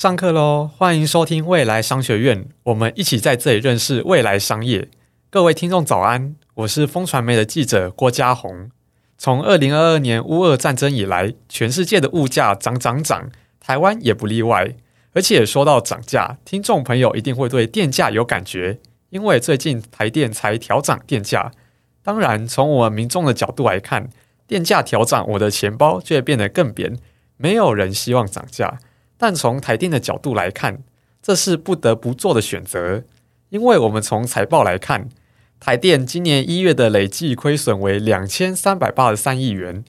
上课喽！欢迎收听未来商学院，我们一起在这里认识未来商业。各位听众早安，我是风传媒的记者郭家宏。从二零二二年乌俄战争以来，全世界的物价涨涨涨，台湾也不例外。而且说到涨价，听众朋友一定会对电价有感觉，因为最近台电才调涨电价。当然，从我们民众的角度来看，电价调涨，我的钱包就会变得更扁。没有人希望涨价。但从台电的角度来看，这是不得不做的选择，因为我们从财报来看，台电今年一月的累计亏损为两千三百八十三亿元，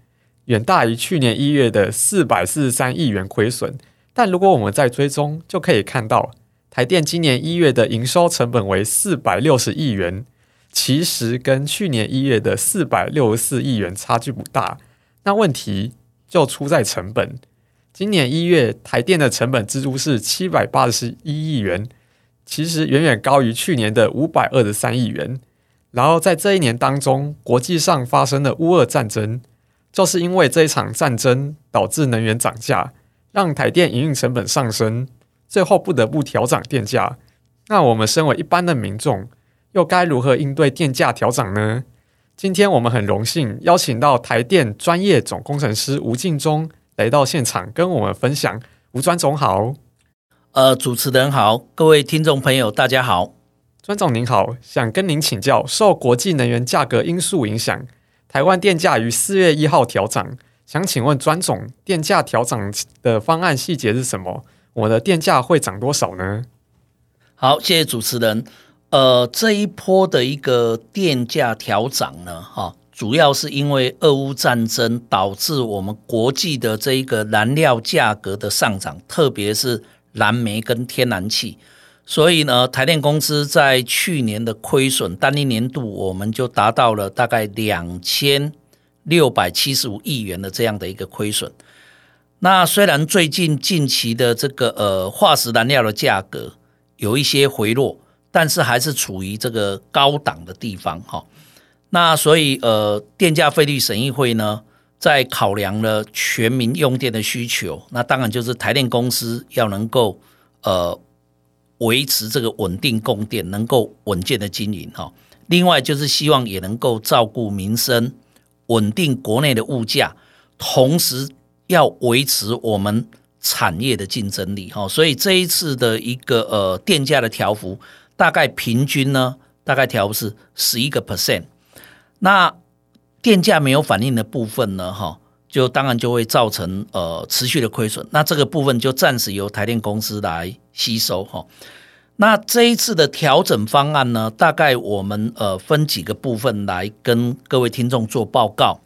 远大于去年一月的四百四十三亿元亏损。但如果我们再追踪，就可以看到，台电今年一月的营收成本为四百六十亿元，其实跟去年一月的四百六十四亿元差距不大。那问题就出在成本。今年一月，台电的成本支出是七百八十一亿元，其实远远高于去年的五百二十三亿元。然后在这一年当中，国际上发生了乌俄战争，就是因为这一场战争导致能源涨价，让台电营运成本上升，最后不得不调涨电价。那我们身为一般的民众，又该如何应对电价调涨呢？今天我们很荣幸邀请到台电专业总工程师吴敬忠。来到现场跟我们分享，吴专总好。呃，主持人好，各位听众朋友大家好。专总您好，想跟您请教，受国际能源价格因素影响，台湾电价于四月一号调涨，想请问专总，电价调涨的方案细节是什么？我的电价会涨多少呢？好，谢谢主持人。呃，这一波的一个电价调涨呢，哈。主要是因为俄乌战争导致我们国际的这一个燃料价格的上涨，特别是燃煤跟天然气，所以呢，台电公司在去年的亏损单一年度我们就达到了大概两千六百七十五亿元的这样的一个亏损。那虽然最近近期的这个呃化石燃料的价格有一些回落，但是还是处于这个高档的地方哈。那所以，呃，电价费率审议会呢，在考量了全民用电的需求，那当然就是台电公司要能够，呃，维持这个稳定供电，能够稳健的经营哈。另外就是希望也能够照顾民生，稳定国内的物价，同时要维持我们产业的竞争力哈。所以这一次的一个呃电价的调幅，大概平均呢，大概调幅是十一个 percent。那电价没有反应的部分呢？哈，就当然就会造成呃持续的亏损。那这个部分就暂时由台电公司来吸收哈。那这一次的调整方案呢，大概我们呃分几个部分来跟各位听众做报告。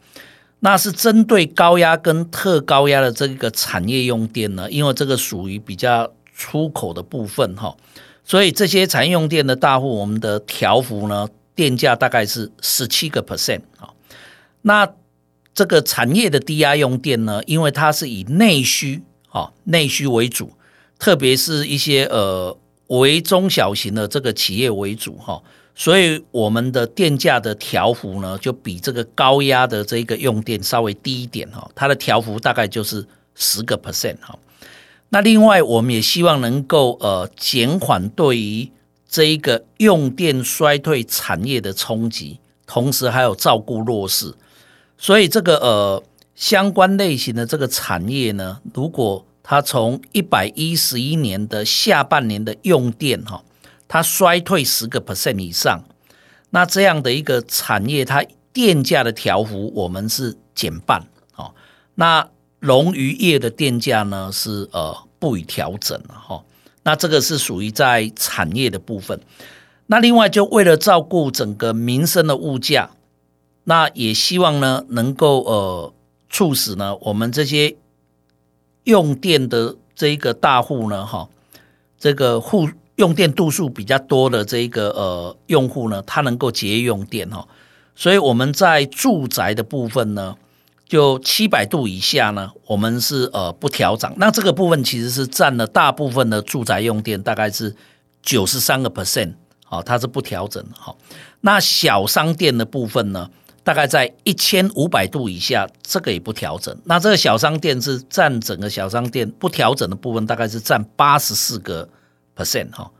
那是针对高压跟特高压的这个产业用电呢，因为这个属于比较出口的部分哈，所以这些产业用电的大户，我们的调幅呢。电价大概是十七个 percent 啊，那这个产业的低压用电呢，因为它是以内需啊内需为主，特别是一些呃为中小型的这个企业为主哈，所以我们的电价的调幅呢，就比这个高压的这个用电稍微低一点哈，它的调幅大概就是十个 percent 哈。那另外我们也希望能够呃减缓对于这一个用电衰退产业的冲击，同时还有照顾弱势，所以这个呃相关类型的这个产业呢，如果它从一百一十一年的下半年的用电哈，它衰退十个 percent 以上，那这样的一个产业，它电价的调幅我们是减半哦。那农渔业的电价呢是呃不予调整哈。那这个是属于在产业的部分，那另外就为了照顾整个民生的物价，那也希望呢能够呃促使呢我们这些用电的这一个大户呢哈，这个户用电度数比较多的这一个呃用户呢，他能够节约用电哈，所以我们在住宅的部分呢。就七百度以下呢，我们是呃不调涨。那这个部分其实是占了大部分的住宅用电，大概是九十三个 percent，好，它是不调整的哈。那小商店的部分呢，大概在一千五百度以下，这个也不调整。那这个小商店是占整个小商店不调整的部分，大概是占八十四个 percent 哈。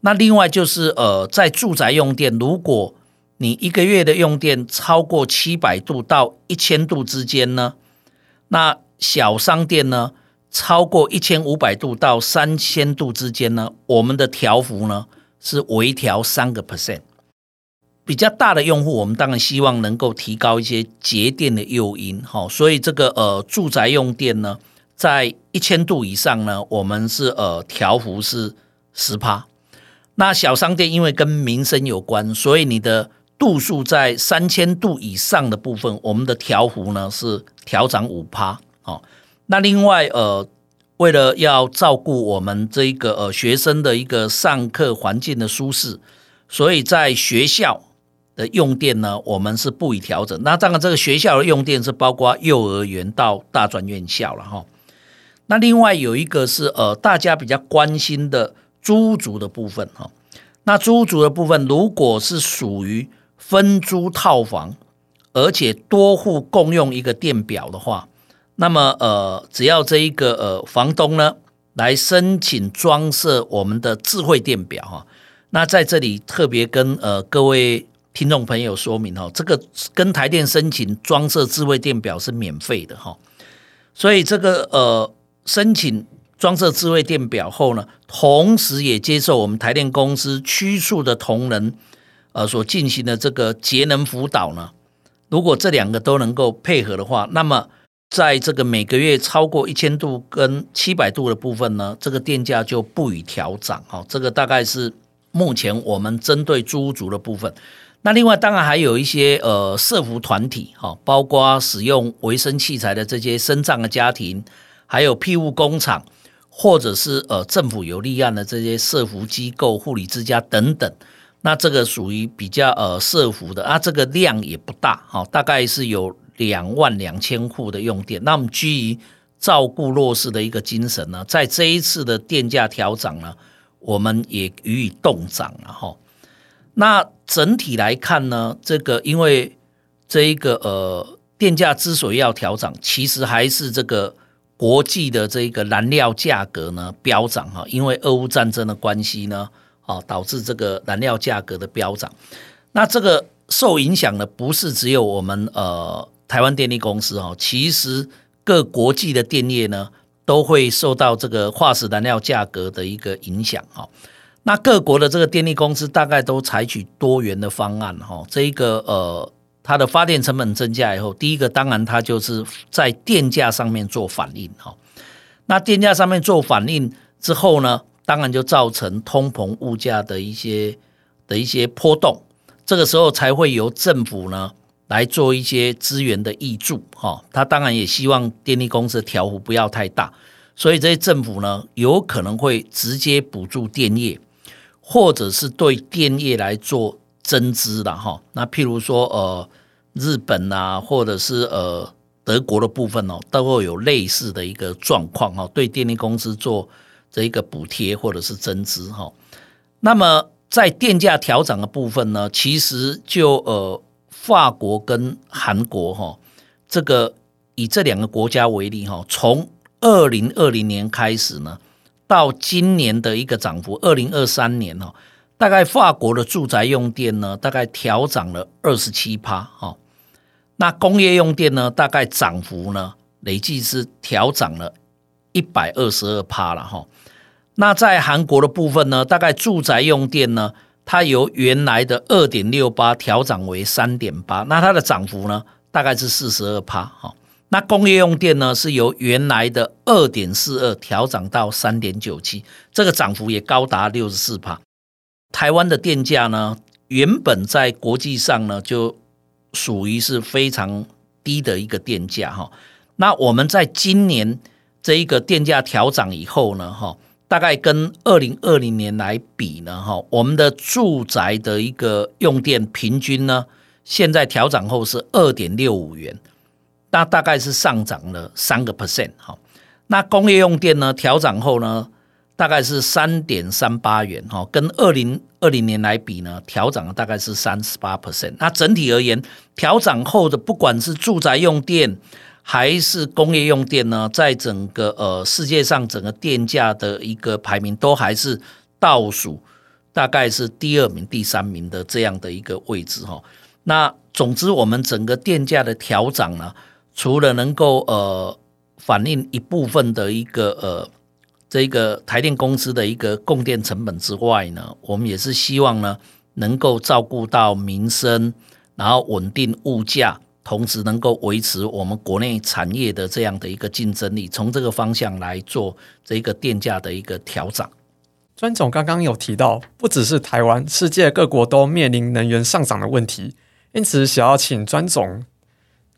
那另外就是呃，在住宅用电，如果你一个月的用电超过七百度到一千度之间呢，那小商店呢超过一千五百度到三千度之间呢，我们的调幅呢是微调三个 percent。比较大的用户，我们当然希望能够提高一些节电的诱因，哈，所以这个呃住宅用电呢，在一千度以上呢，我们是呃调幅是十趴。那小商店因为跟民生有关，所以你的度数在三千度以上的部分，我们的调幅呢是调涨五趴，哦。那另外呃，为了要照顾我们这一个呃学生的一个上课环境的舒适，所以在学校。的用电呢，我们是不予调整。那当然，这个学校的用电是包括幼儿园到大专院校了哈。那另外有一个是呃，大家比较关心的租屋族的部分哈。那租屋族的部分，如果是属于分租套房，而且多户共用一个电表的话，那么呃，只要这一个呃房东呢来申请装设我们的智慧电表哈。那在这里特别跟呃各位。听众朋友说明哈，这个跟台电申请装设智慧电表是免费的哈，所以这个呃申请装设智慧电表后呢，同时也接受我们台电公司区处的同仁呃所进行的这个节能辅导呢，如果这两个都能够配合的话，那么在这个每个月超过一千度跟七百度的部分呢，这个电价就不予调涨哈，这个大概是目前我们针对租屋族的部分。那另外当然还有一些呃社福团体哈，包括使用维生器材的这些身障的家庭，还有庇护工厂，或者是呃政府有立案的这些社福机构、护理之家等等。那这个属于比较呃社福的啊，这个量也不大哈，大概是有两万两千户的用电。那我们基于照顾弱势的一个精神呢，在这一次的电价调整呢，我们也予以动涨了哈。那整体来看呢，这个因为这一个呃电价之所以要调整，其实还是这个国际的这个燃料价格呢飙涨哈，因为俄乌战争的关系呢，啊导致这个燃料价格的飙涨。那这个受影响的不是只有我们呃台湾电力公司哦，其实各国际的电业呢都会受到这个化石燃料价格的一个影响哈。那各国的这个电力公司大概都采取多元的方案哈，这一个呃，它的发电成本增加以后，第一个当然它就是在电价上面做反应哈。那电价上面做反应之后呢，当然就造成通膨物价的一些的一些波动，这个时候才会由政府呢来做一些资源的挹注哈。他当然也希望电力公司的调幅不要太大，所以这些政府呢有可能会直接补助电业。或者是对电业来做增资的哈，那譬如说呃日本啊，或者是呃德国的部分哦，都会有类似的一个状况哈，对电力公司做这一个补贴或者是增资哈。那么在电价调整的部分呢，其实就呃法国跟韩国哈，这个以这两个国家为例哈，从二零二零年开始呢。到今年的一个涨幅，二零二三年哦，大概法国的住宅用电呢，大概调涨了二十七趴哈。那工业用电呢，大概涨幅呢，累计是调涨了一百二十二趴了哈。那在韩国的部分呢，大概住宅用电呢，它由原来的二点六八调涨为三点八，那它的涨幅呢，大概是四十二趴哈。那工业用电呢，是由原来的二点四二调涨到三点九七，这个涨幅也高达六十四趴。台湾的电价呢，原本在国际上呢就属于是非常低的一个电价哈。那我们在今年这一个电价调涨以后呢，哈，大概跟二零二零年来比呢，哈，我们的住宅的一个用电平均呢，现在调涨后是二点六五元。那大概是上涨了三个 percent 哈，那工业用电呢调涨后呢，大概是三点三八元哈，跟二零二零年来比呢，调涨了大概是三十八 percent。那整体而言，调涨后的不管是住宅用电还是工业用电呢，在整个呃世界上整个电价的一个排名都还是倒数，大概是第二名、第三名的这样的一个位置哈。那总之，我们整个电价的调涨呢，除了能够呃反映一部分的一个呃。这个台电公司的一个供电成本之外呢，我们也是希望呢，能够照顾到民生，然后稳定物价，同时能够维持我们国内产业的这样的一个竞争力，从这个方向来做这个电价的一个调整。专总刚刚有提到，不只是台湾，世界各国都面临能源上涨的问题，因此想要请专总。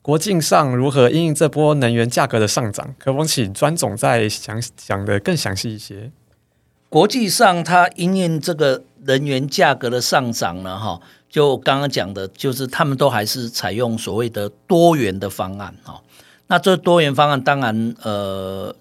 国际上如何因应这波能源价格的上涨？可否请专总再详讲得更详细一些？国际上，它因应这个能源价格的上涨呢，哈，就刚刚讲的，就是他们都还是采用所谓的多元的方案，哈。那这多元方案，当然，呃，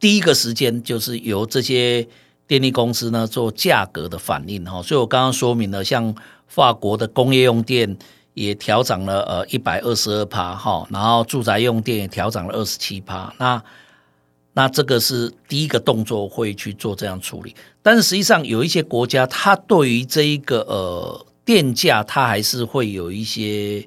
第一个时间就是由这些电力公司呢做价格的反应，哈。所以我刚刚说明了，像法国的工业用电。也调涨了呃一百二十二趴哈，然后住宅用电也调涨了二十七趴，那那这个是第一个动作会去做这样处理，但是实际上有一些国家，它对于这一个呃电价，它还是会有一些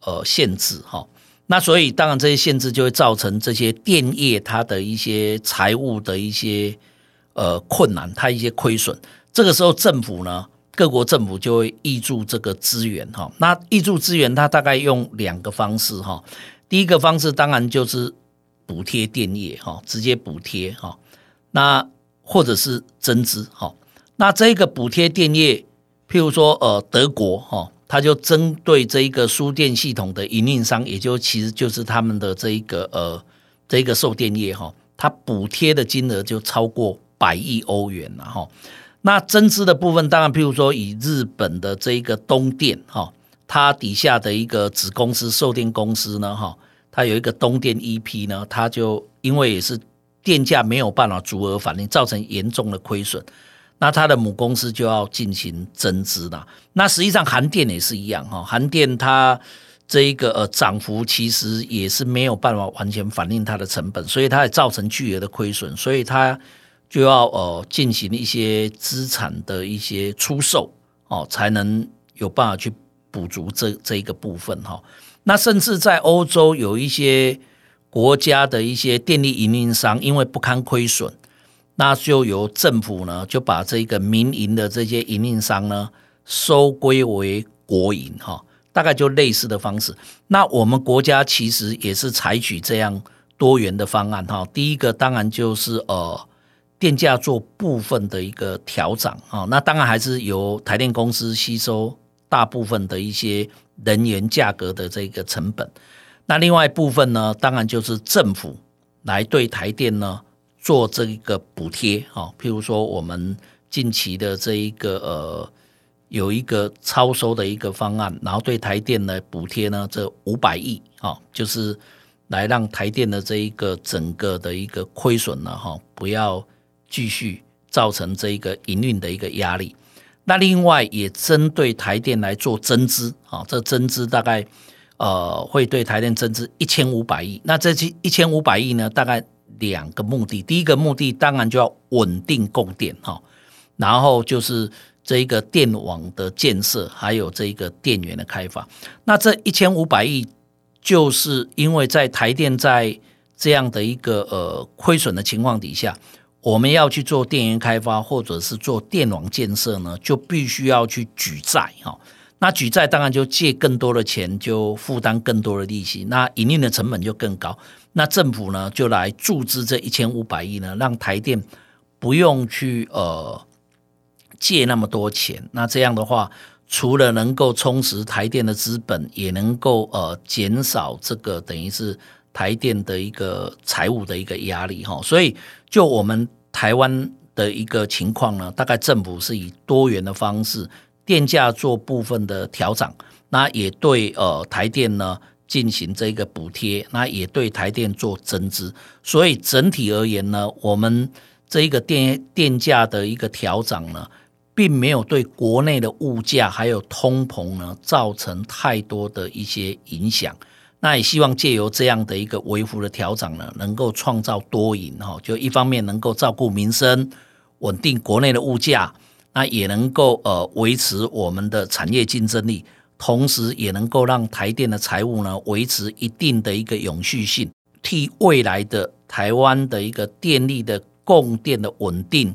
呃限制哈，那所以当然这些限制就会造成这些电业它的一些财务的一些呃困难，它一些亏损，这个时候政府呢。各国政府就会挹注这个资源哈，那挹注资源，它大概用两个方式哈。第一个方式当然就是补贴电业哈，直接补贴哈。那或者是增资哈。那这个补贴电业，譬如说呃德国哈，它就针对这一个输电系统的营运商，也就其实就是他们的这一个呃这一个售电业哈，它补贴的金额就超过百亿欧元了哈。那增资的部分，当然，譬如说以日本的这一个东电哈，它底下的一个子公司售电公司呢哈，它有一个东电 EP 呢，它就因为也是电价没有办法足额反映，造成严重的亏损，那它的母公司就要进行增资了。那实际上韩电也是一样哈，韩电它这一个呃涨幅其实也是没有办法完全反映它的成本，所以它也造成巨额的亏损，所以它。就要呃进行一些资产的一些出售哦，才能有办法去补足这这一个部分哈。那甚至在欧洲有一些国家的一些电力营运商，因为不堪亏损，那就由政府呢就把这个民营的这些营运商呢收归为国营哈，大概就类似的方式。那我们国家其实也是采取这样多元的方案哈。第一个当然就是呃。电价做部分的一个调整啊，那当然还是由台电公司吸收大部分的一些能源价格的这个成本。那另外一部分呢，当然就是政府来对台电呢做这一个补贴啊，譬如说我们近期的这一个呃有一个超收的一个方案，然后对台电呢补贴呢这五百亿啊，就是来让台电的这一个整个的一个亏损呢哈不要。继续造成这一个营运的一个压力。那另外也针对台电来做增资啊，这增资大概呃会对台电增资一千五百亿。那这一千五百亿呢，大概两个目的。第一个目的当然就要稳定供电哈，然后就是这一个电网的建设，还有这一个电源的开发。那这一千五百亿，就是因为在台电在这样的一个呃亏损的情况底下。我们要去做电源开发，或者是做电网建设呢，就必须要去举债哈。那举债当然就借更多的钱，就负担更多的利息，那营运的成本就更高。那政府呢就来注资这一千五百亿呢，让台电不用去呃借那么多钱。那这样的话，除了能够充实台电的资本，也能够呃减少这个等于是。台电的一个财务的一个压力哈，所以就我们台湾的一个情况呢，大概政府是以多元的方式，电价做部分的调整，那也对呃台电呢进行这个补贴，那也对台电做增资，所以整体而言呢，我们这一个电电价的一个调涨呢，并没有对国内的物价还有通膨呢造成太多的一些影响。那也希望借由这样的一个微幅的调涨呢，能够创造多赢哈，就一方面能够照顾民生，稳定国内的物价，那也能够呃维持我们的产业竞争力，同时也能够让台电的财务呢维持一定的一个永续性，替未来的台湾的一个电力的供电的稳定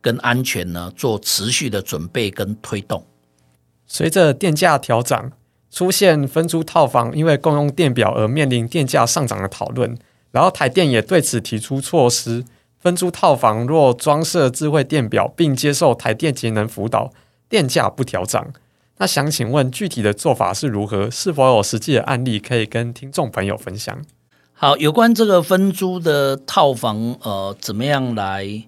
跟安全呢做持续的准备跟推动。随着电价调涨。出现分租套房因为共用电表而面临电价上涨的讨论，然后台电也对此提出措施：分租套房若装设智慧电表并接受台电节能辅导，电价不调涨。那想请问具体的做法是如何？是否有实际的案例可以跟听众朋友分享？好，有关这个分租的套房，呃，怎么样来？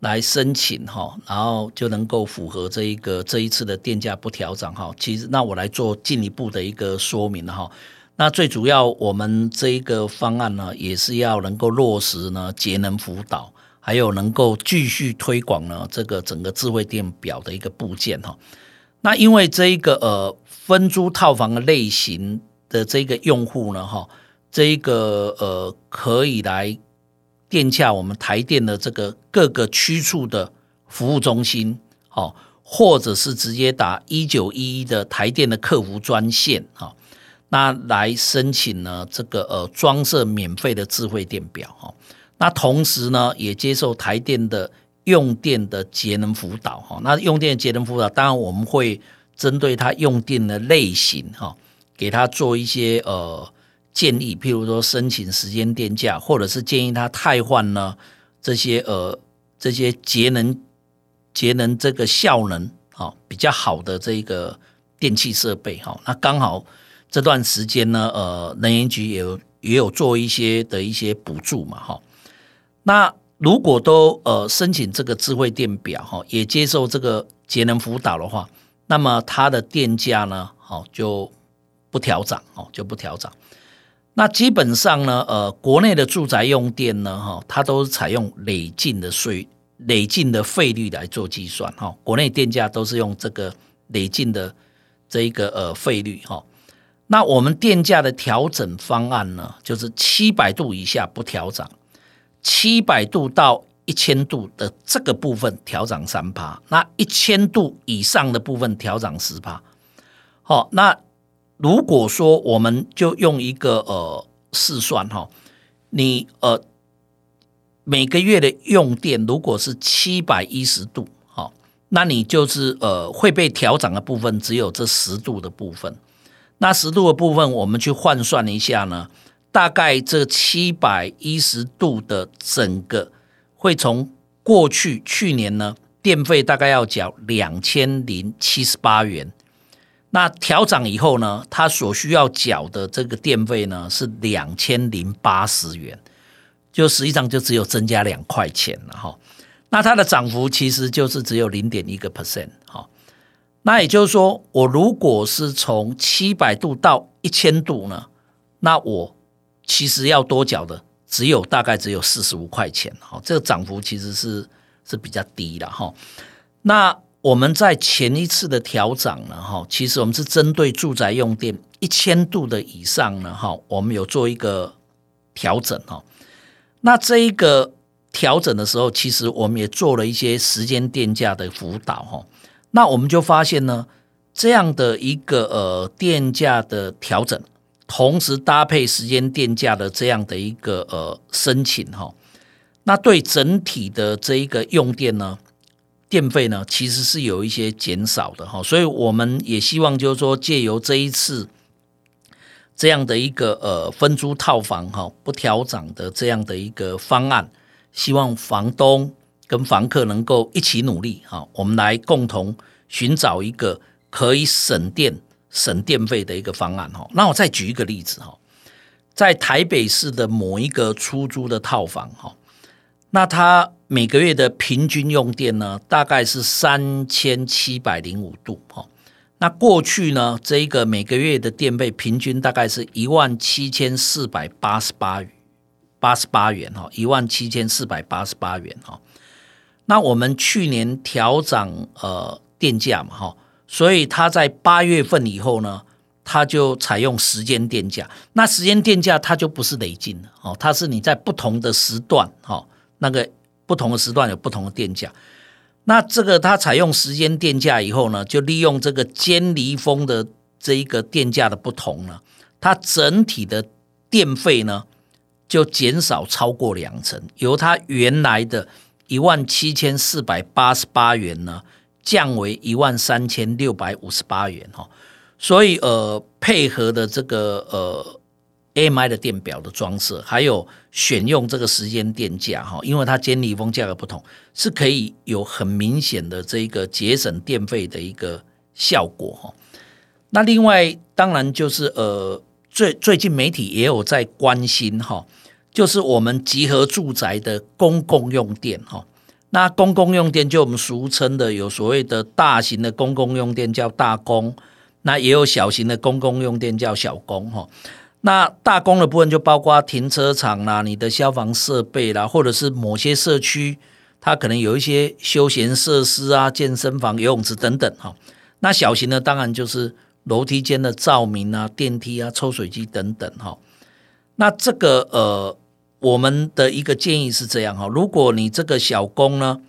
来申请哈，然后就能够符合这一个这一次的电价不调整哈。其实那我来做进一步的一个说明哈。那最主要我们这一个方案呢，也是要能够落实呢节能辅导，还有能够继续推广呢这个整个智慧电表的一个部件哈。那因为这一个呃分租套房的类型的这个用户呢哈，这一个呃可以来。电洽我们台电的这个各个区处的服务中心，好，或者是直接打一九一一的台电的客服专线，哈，那来申请呢这个呃装设免费的智慧电表，哈，那同时呢也接受台电的用电的节能辅导，哈，那用电节能辅导，当然我们会针对他用电的类型，哈，给他做一些呃。建议，譬如说申请时间电价，或者是建议他汰换呢这些呃这些节能节能这个效能啊比较好的这个电器设备哈。那刚好这段时间呢，呃，能源局也有也有做一些的一些补助嘛哈。那如果都呃申请这个智慧电表哈，也接受这个节能辅导的话，那么它的电价呢，好就不调涨哦，就不调涨。那基本上呢，呃，国内的住宅用电呢，哈，它都是采用累进的税、累进的费率来做计算，哈，国内电价都是用这个累进的这一个呃费率，哈。那我们电价的调整方案呢，就是七百度以下不调涨，七百度到一千度的这个部分调涨三趴，那一千度以上的部分调涨十趴，好，那。如果说我们就用一个呃试算哈，你呃每个月的用电如果是七百一十度，好，那你就是呃会被调涨的部分只有这十度的部分。那十度的部分我们去换算一下呢，大概这七百一十度的整个会从过去去年呢电费大概要缴两千零七十八元。那调涨以后呢，它所需要缴的这个电费呢是两千零八十元，就实际上就只有增加两块钱了哈。那它的涨幅其实就是只有零点一个 percent 哈。那也就是说，我如果是从七百度到一千度呢，那我其实要多缴的只有大概只有四十五块钱哈。这个涨幅其实是是比较低的哈。那我们在前一次的调涨呢，哈，其实我们是针对住宅用电一千度的以上呢，哈，我们有做一个调整哈。那这一个调整的时候，其实我们也做了一些时间电价的辅导哈。那我们就发现呢，这样的一个呃电价的调整，同时搭配时间电价的这样的一个呃申请哈，那对整体的这一个用电呢，电费呢，其实是有一些减少的哈，所以我们也希望就是说，借由这一次这样的一个呃分租套房哈不调涨的这样的一个方案，希望房东跟房客能够一起努力哈，我们来共同寻找一个可以省电省电费的一个方案哈。那我再举一个例子哈，在台北市的某一个出租的套房哈。那它每个月的平均用电呢，大概是三千七百零五度哈。那过去呢，这一个每个月的电费平均大概是一万七千四百八十八八十八元哈，一万七千四百八十八元哈。那我们去年调涨呃电价嘛，哈，所以它在八月份以后呢，它就采用时间电价。那时间电价它就不是累进的哦，它是你在不同的时段哈，那个不同的时段有不同的电价。那这个它采用时间电价以后呢，就利用这个尖离峰的这一个电价的不同呢，它整体的电费呢就减少超过两成，由它原来的一万七千四百八十八元呢降为一万三千六百五十八元哈，所以呃配合的这个呃。AMI 的电表的装设，还有选用这个时间电价哈，因为它尖离峰价格不同，是可以有很明显的这一个节省电费的一个效果哈。那另外当然就是呃，最最近媒体也有在关心哈，就是我们集合住宅的公共用电哈。那公共用电就我们俗称的有所谓的大型的公共用电叫大公，那也有小型的公共用电叫小公哈。那大公的部分就包括停车场啦、你的消防设备啦，或者是某些社区，它可能有一些休闲设施啊、健身房、游泳池等等哈。那小型的当然就是楼梯间的照明啊、电梯啊、抽水机等等哈。那这个呃，我们的一个建议是这样哈，如果你这个小工呢，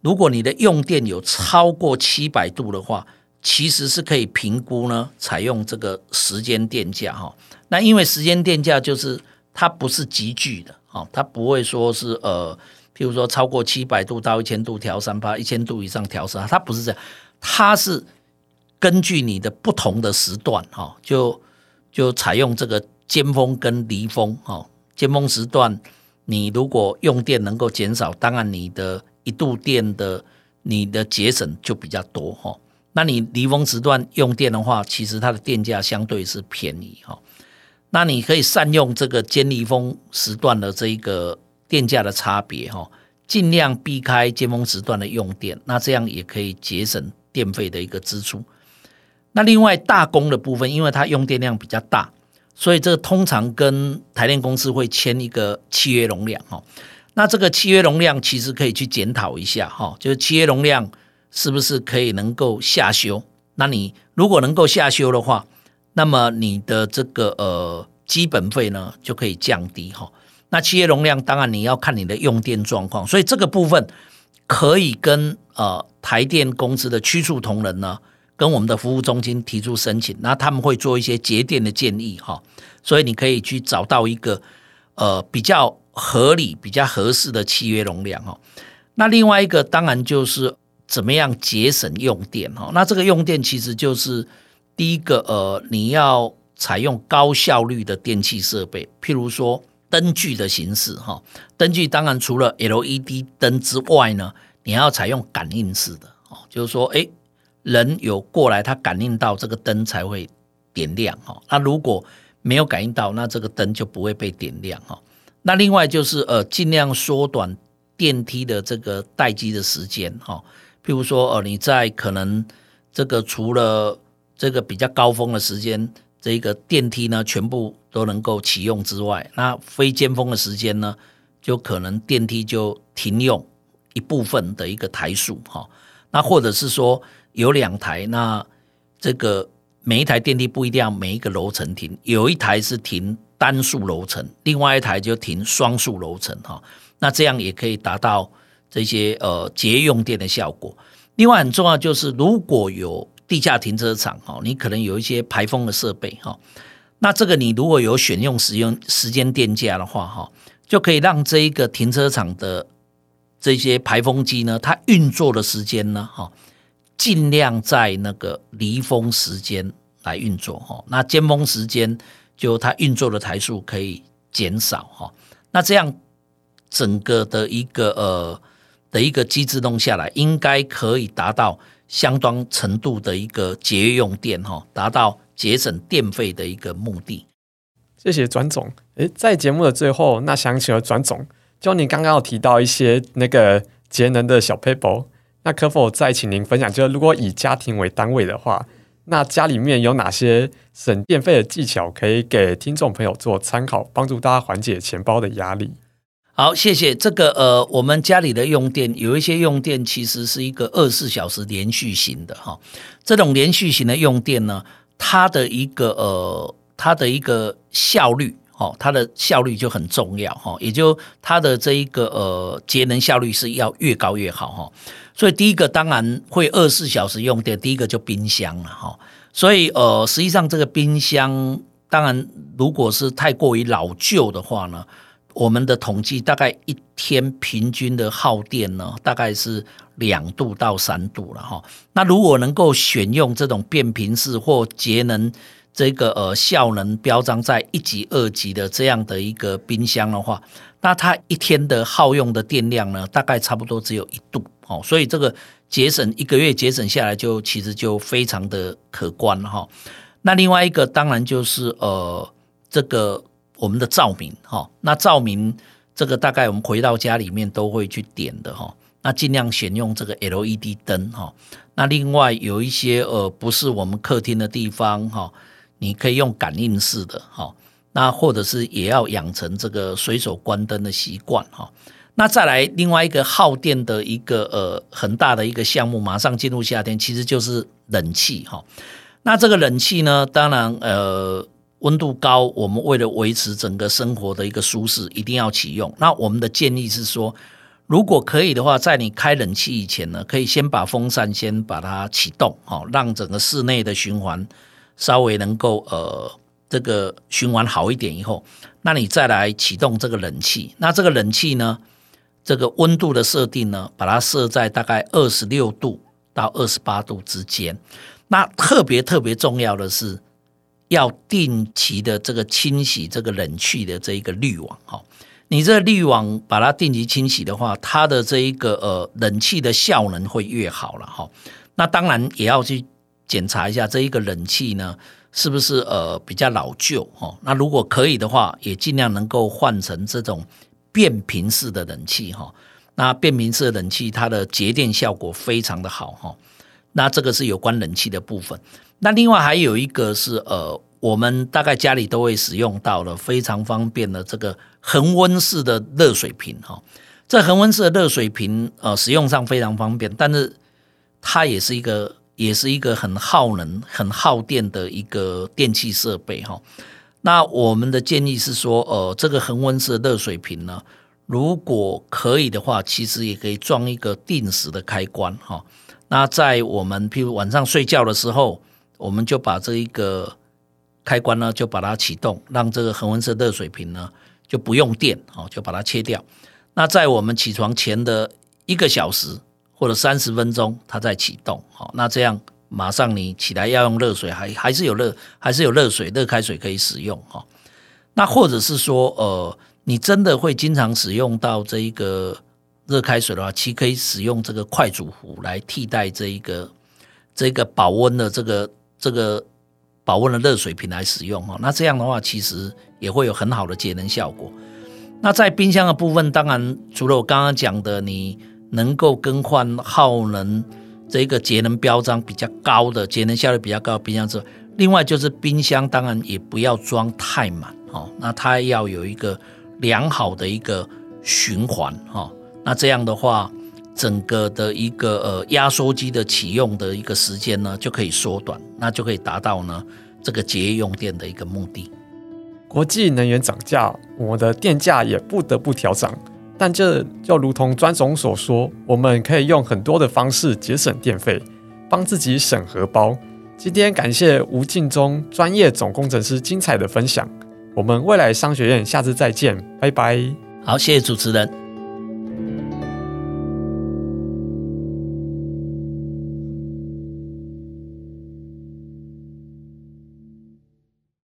如果你的用电有超过七百度的话，其实是可以评估呢，采用这个时间电价哈。那因为时间电价就是它不是急剧的，哦，它不会说是呃，譬如说超过七百度到一千度调三八，一千度以上调三，它不是这样，它是根据你的不同的时段，哈，就就采用这个尖峰跟离峰，哈，尖峰时段你如果用电能够减少，当然你的一度电的你的节省就比较多，哈，那你离峰时段用电的话，其实它的电价相对是便宜，哈。那你可以善用这个尖利峰时段的这一个电价的差别哈，尽量避开尖峰时段的用电，那这样也可以节省电费的一个支出。那另外大功的部分，因为它用电量比较大，所以这个通常跟台电公司会签一个契约容量哈。那这个契约容量其实可以去检讨一下哈，就是契约容量是不是可以能够下修？那你如果能够下修的话，那么你的这个呃基本费呢就可以降低哈。那契约容量当然你要看你的用电状况，所以这个部分可以跟呃台电公司的区处同仁呢，跟我们的服务中心提出申请，那他们会做一些节电的建议哈。所以你可以去找到一个呃比较合理、比较合适的契约容量哈。那另外一个当然就是怎么样节省用电哈。那这个用电其实就是。第一个，呃，你要采用高效率的电气设备，譬如说灯具的形式，哈，灯具当然除了 LED 灯之外呢，你要采用感应式的，哦，就是说，诶，人有过来，他感应到这个灯才会点亮，哈，那如果没有感应到，那这个灯就不会被点亮，哈。那另外就是，呃，尽量缩短电梯的这个待机的时间，哈，譬如说，呃，你在可能这个除了这个比较高峰的时间，这个电梯呢全部都能够启用之外，那非尖峰的时间呢，就可能电梯就停用一部分的一个台数哈。那或者是说有两台，那这个每一台电梯不一定要每一个楼层停，有一台是停单数楼层，另外一台就停双数楼层哈。那这样也可以达到这些呃节用电的效果。另外很重要就是如果有地下停车场哈，你可能有一些排风的设备哈，那这个你如果有选用使用时间电价的话哈，就可以让这一个停车场的这些排风机呢，它运作的时间呢哈，尽量在那个离峰时间来运作哈，那尖峰时间就它运作的台数可以减少哈，那这样整个的一个呃的一个机制弄下来，应该可以达到。相当程度的一个节约用电哈，达到节省电费的一个目的。谢谢转总。诶，在节目的最后，那想请了转总，就你刚刚有提到一些那个节能的小 paper，，那可否再请您分享？就是如果以家庭为单位的话，那家里面有哪些省电费的技巧可以给听众朋友做参考，帮助大家缓解钱包的压力？好，谢谢。这个呃，我们家里的用电有一些用电其实是一个二十四小时连续型的哈。这种连续型的用电呢，它的一个呃，它的一个效率哈，它的效率就很重要哈。也就它的这一个呃节能效率是要越高越好哈。所以第一个当然会二十四小时用电，第一个就冰箱了哈。所以呃，实际上这个冰箱，当然如果是太过于老旧的话呢。我们的统计大概一天平均的耗电呢，大概是两度到三度了哈。那如果能够选用这种变频式或节能这个呃效能标章在一级、二级的这样的一个冰箱的话，那它一天的耗用的电量呢，大概差不多只有一度哦。所以这个节省一个月节省下来，就其实就非常的可观哈。那另外一个当然就是呃这个。我们的照明哈，那照明这个大概我们回到家里面都会去点的哈，那尽量选用这个 LED 灯哈。那另外有一些呃不是我们客厅的地方哈，你可以用感应式的哈，那或者是也要养成这个随手关灯的习惯哈。那再来另外一个耗电的一个呃很大的一个项目，马上进入夏天，其实就是冷气哈。那这个冷气呢，当然呃。温度高，我们为了维持整个生活的一个舒适，一定要启用。那我们的建议是说，如果可以的话，在你开冷气以前呢，可以先把风扇先把它启动，好，让整个室内的循环稍微能够呃这个循环好一点以后，那你再来启动这个冷气。那这个冷气呢，这个温度的设定呢，把它设在大概二十六度到二十八度之间。那特别特别重要的是。要定期的这个清洗这个冷气的这一个滤网哈，你这滤网把它定期清洗的话，它的这一个呃冷气的效能会越好了哈。那当然也要去检查一下这一个冷气呢是不是呃比较老旧哈。那如果可以的话，也尽量能够换成这种变频式的冷气哈。那变频式的冷气它的节电效果非常的好哈。那这个是有关冷气的部分。那另外还有一个是呃，我们大概家里都会使用到的非常方便的这个恒温式的热水瓶哈。这恒温式的热水瓶呃，使用上非常方便，但是它也是一个也是一个很耗能、很耗电的一个电器设备哈。那我们的建议是说，呃，这个恒温式的热水瓶呢，如果可以的话，其实也可以装一个定时的开关哈。那在我们譬如晚上睡觉的时候。我们就把这一个开关呢，就把它启动，让这个恒温式热水瓶呢就不用电，哦，就把它切掉。那在我们起床前的一个小时或者三十分钟，它再启动，好，那这样马上你起来要用热水，还还是有热，还是有热水、热开水可以使用，哈。那或者是说，呃，你真的会经常使用到这一个热开水的话，其实可以使用这个快煮壶来替代这一个这个保温的这个。这个保温的热水瓶来使用哦，那这样的话其实也会有很好的节能效果。那在冰箱的部分，当然除了我刚刚讲的，你能够更换耗能这个节能标章比较高的节能效率比较高的冰箱之外，另外就是冰箱当然也不要装太满哦，那它要有一个良好的一个循环哦，那这样的话。整个的一个呃压缩机的启用的一个时间呢，就可以缩短，那就可以达到呢这个节约用电的一个目的。国际能源涨价，我的电价也不得不调涨。但这就如同专总所说，我们可以用很多的方式节省电费，帮自己省荷包。今天感谢吴敬忠专业总工程师精彩的分享。我们未来商学院下次再见，拜拜。好，谢谢主持人。